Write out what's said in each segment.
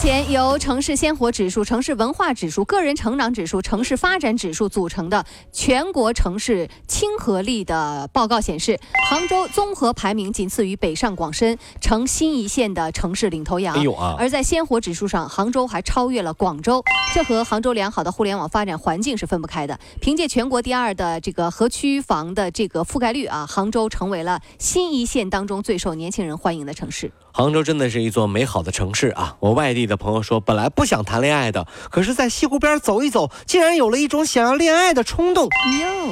前由城市鲜活指数、城市文化指数、个人成长指数、城市发展指数组成的全国城市亲和力的报告显示，杭州综合排名仅次于北上广深，成新一线的城市领头羊。哎呦啊！而在鲜活指数上，杭州还超越了广州，这和杭州良好的互联网发展环境是分不开的。凭借全国第二的这个合区房的这个覆盖率啊，杭州成为了新一线当中最受年轻人欢迎的城市。杭州真的是一座美好的城市啊！我外地的朋友说，本来不想谈恋爱的，可是，在西湖边走一走，竟然有了一种想要恋爱的冲动。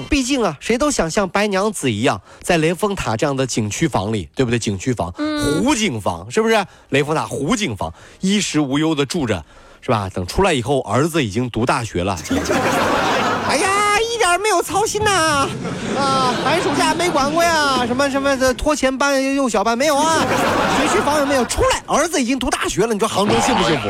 毕竟啊，谁都想像白娘子一样，在雷峰塔这样的景区房里，对不对？景区房，湖景房，是不是？雷峰塔湖景房，衣食无忧的住着，是吧？等出来以后，儿子已经读大学了。没有操心呐，啊，寒暑假没管过呀，什么什么的拖前班、幼小班没有啊？学区房有没有？出来，儿子已经读大学了，你说杭州幸不幸福？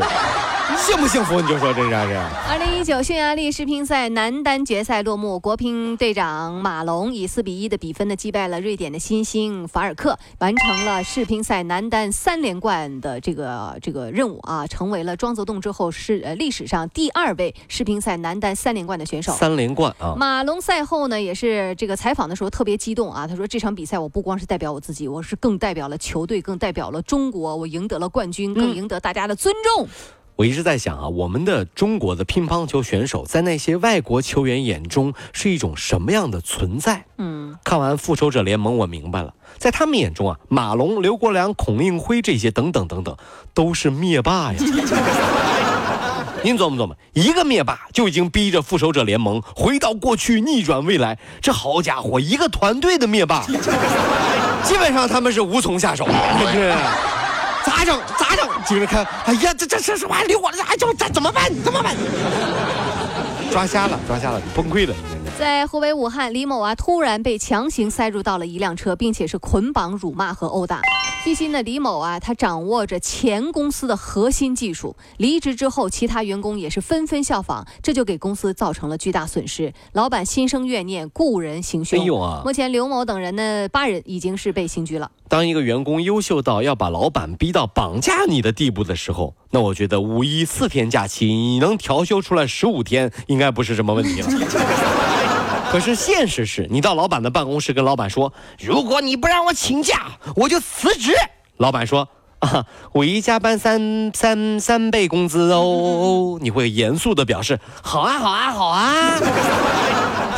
幸不幸福？你就说这是这是。二零一九匈牙利世乒赛男单决赛落幕，国乒队长马龙以四比一的比分呢击败了瑞典的新星法尔克，完成了世乒赛男单三连冠的这个这个任务啊，成为了庄则栋之后是呃历史上第二位世乒赛男单三连冠的选手。三连冠啊！马龙赛后呢也是这个采访的时候特别激动啊，他说这场比赛我不光是代表我自己，我是更代表了球队，更代表了中国，我赢得了冠军，更赢得大家的尊重。我一直在想啊，我们的中国的乒乓球选手在那些外国球员眼中是一种什么样的存在？嗯，看完《复仇者联盟》，我明白了，在他们眼中啊，马龙、刘国梁、孔令辉这些等等等等，都是灭霸呀。您琢磨琢磨，一个灭霸就已经逼着《复仇者联盟》回到过去，逆转未来。这好家伙，一个团队的灭霸，基本上他们是无从下手。咋整？咋整？接着看，哎呀，这这这什么？溜我了！哎，怎么怎怎么办？怎么办？抓瞎了，抓瞎了，崩溃了！在湖北武汉，李某啊突然被强行塞入到了一辆车，并且是捆绑、辱骂和殴打。据悉呢，李某啊，他掌握着前公司的核心技术。离职之后，其他员工也是纷纷效仿，这就给公司造成了巨大损失。老板心生怨念，雇人行凶。哎呦啊！目前刘某等人呢，八人已经是被刑拘了。当一个员工优秀到要把老板逼到绑架你的地步的时候，那我觉得五一四天假期你能调休出来十五天，应该不是什么问题了。可是现实是，你到老板的办公室跟老板说：“如果你不让我请假，我就辞职。”老板说：“啊，五一加班三三三倍工资哦。”你会严肃的表示：“好啊，好啊，好啊，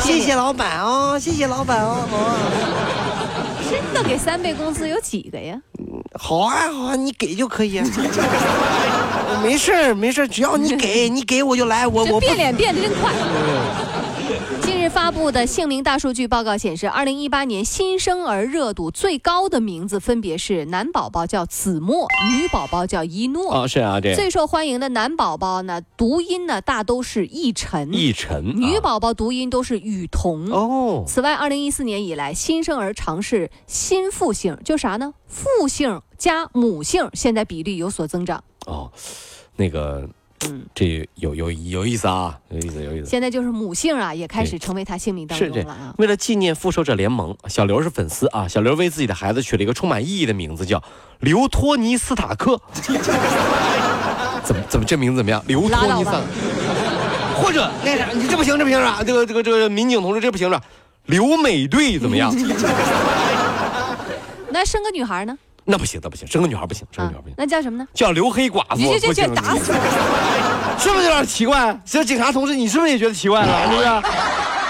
谢谢老板哦，谢谢老板哦。”真的给三倍工资有几个呀？好啊，好啊，你给就可以。没事儿，没事儿，只要你给，你给我就来。我我变脸变得真快。发布的姓名大数据报告显示，二零一八年新生儿热度最高的名字分别是男宝宝叫子墨，女宝宝叫一诺。啊，是啊，这最受欢迎的男宝宝呢，读音呢大都是奕晨，奕晨；女宝宝读音都是雨桐。哦。此外，二零一四年以来，新生儿尝试新复姓，就啥呢？复姓加母姓，现在比例有所增长。哦，那个。嗯，这有有有意思啊，有意思有意思。现在就是母姓啊，也开始成为他姓名当中了啊。为了纪念复仇者联盟，小刘是粉丝啊，小刘为自己的孩子取了一个充满意义的名字，叫刘托尼斯塔克。怎么怎么这名字怎么样？刘托尼斯。或者那啥，你这不行，这不行啊！这个这个这个民警同志，这不行了。刘美队怎么样？那生个女孩呢？那不行，那不行，生个女孩不行，生个女孩不行。那叫什么呢？叫刘黑寡妇，不行，打死，是不是有点奇怪？这警察同志，你是不是也觉得奇怪了？是不是？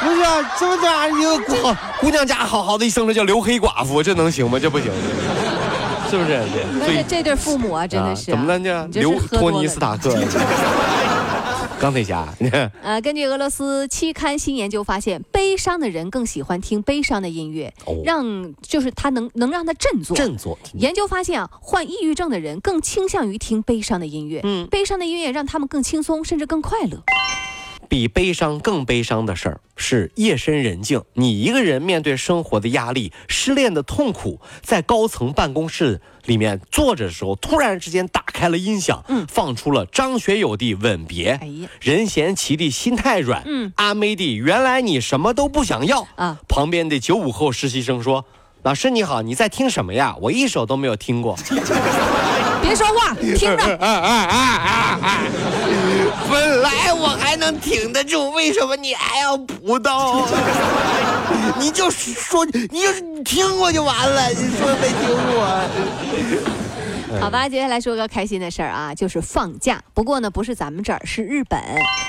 不是，这么这样一个姑姑娘家好好的一生着叫刘黑寡妇，这能行吗？这不行，是不是？这这对父母啊，真的是怎么了？呢刘托尼斯塔克。钢铁侠，呃，根据俄罗斯期刊新研究发现，悲伤的人更喜欢听悲伤的音乐，让就是他能能让他振作。振作。研究发现啊，患抑郁症的人更倾向于听悲伤的音乐，嗯，悲伤的音乐让他们更轻松，甚至更快乐。比悲伤更悲伤的事儿是夜深人静，你一个人面对生活的压力、失恋的痛苦，在高层办公室里面坐着的时候，突然之间打开了音响，嗯放出了张学友的《吻别》，哎呀任贤齐的《心太软》，嗯阿妹的《原来你什么都不想要》啊旁边的九五后实习生说：“老师你好，你在听什么呀？我一首都没有听过。” 别说话，听着。啊啊啊啊啊！本来我还能挺得住，为什么你还要补刀？你就说，你就听过就完了，你说没听过？好吧，接下来说个开心的事儿啊，就是放假。不过呢，不是咱们这儿，是日本。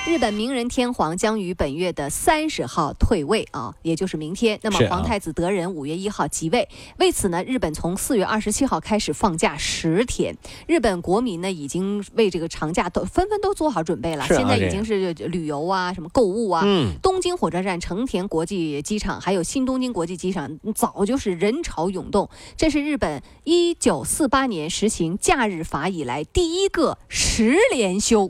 日本明仁天皇将于本月的三十号退位啊，也就是明天。那么皇太子德仁五月一号即位。为此呢，日本从四月二十七号开始放假十天。日本国民呢，已经为这个长假都纷纷都做好准备了。啊现在已经是旅游啊，什么购物啊，嗯，东京火车站、成田国际机场，还有新东京国际机场，早就是人潮涌动。这是日本一九四八年实行假日法以来第一个十连休。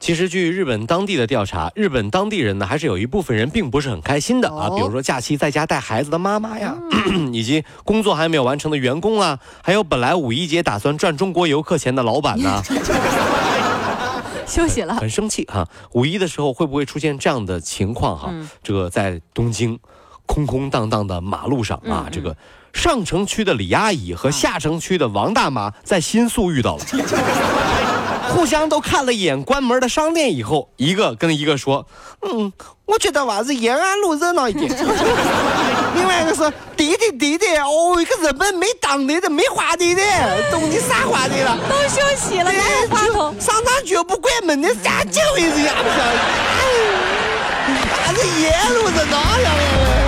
其实据日本当地的调查，日本当地人呢，还是有一部分人并不是很开心的啊，哦比如说假期在家带孩子的妈妈呀，以及工作还没有完成的员工啊，还有本来五一节打算赚中国游客钱的老板呢。休息了。很生气哈、五一的时候会不会出现这样的情况哈、嗯这个在东京空空荡荡的马路上啊，嗯这个上城区的李阿姨和下城区的王大妈在新宿遇到了。互相都看了一眼关门的商店以后，一个跟一个说：“嗯，我觉得娃子延安路热闹一点。”另外一个说：“对的，对的，哦，一个日本没当地的，没话题的，懂你啥话题了？都休息了，还有话筒。商场绝不关门的，啥这个位置也不晓得。啥子夜路热闹呀？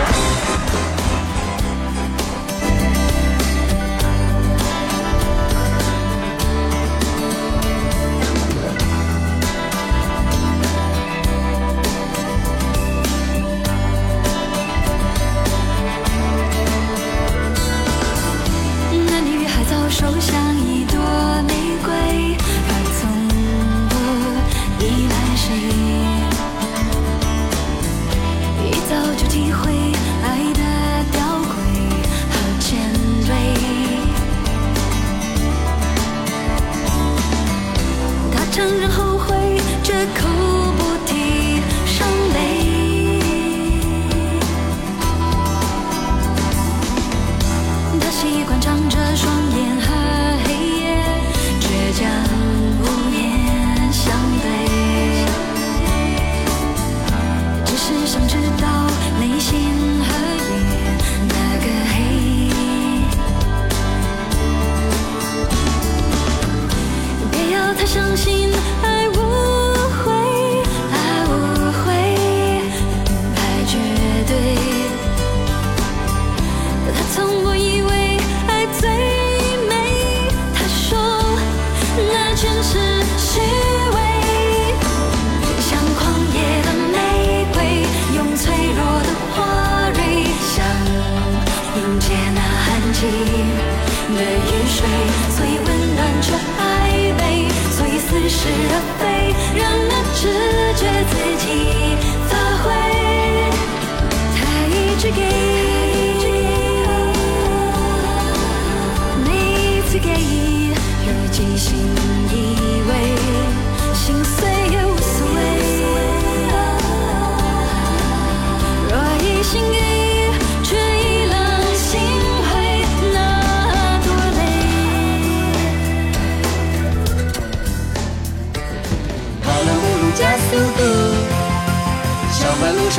雨水，所以温暖却暧昧，所以似是而非，让那直觉自己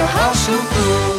好舒服。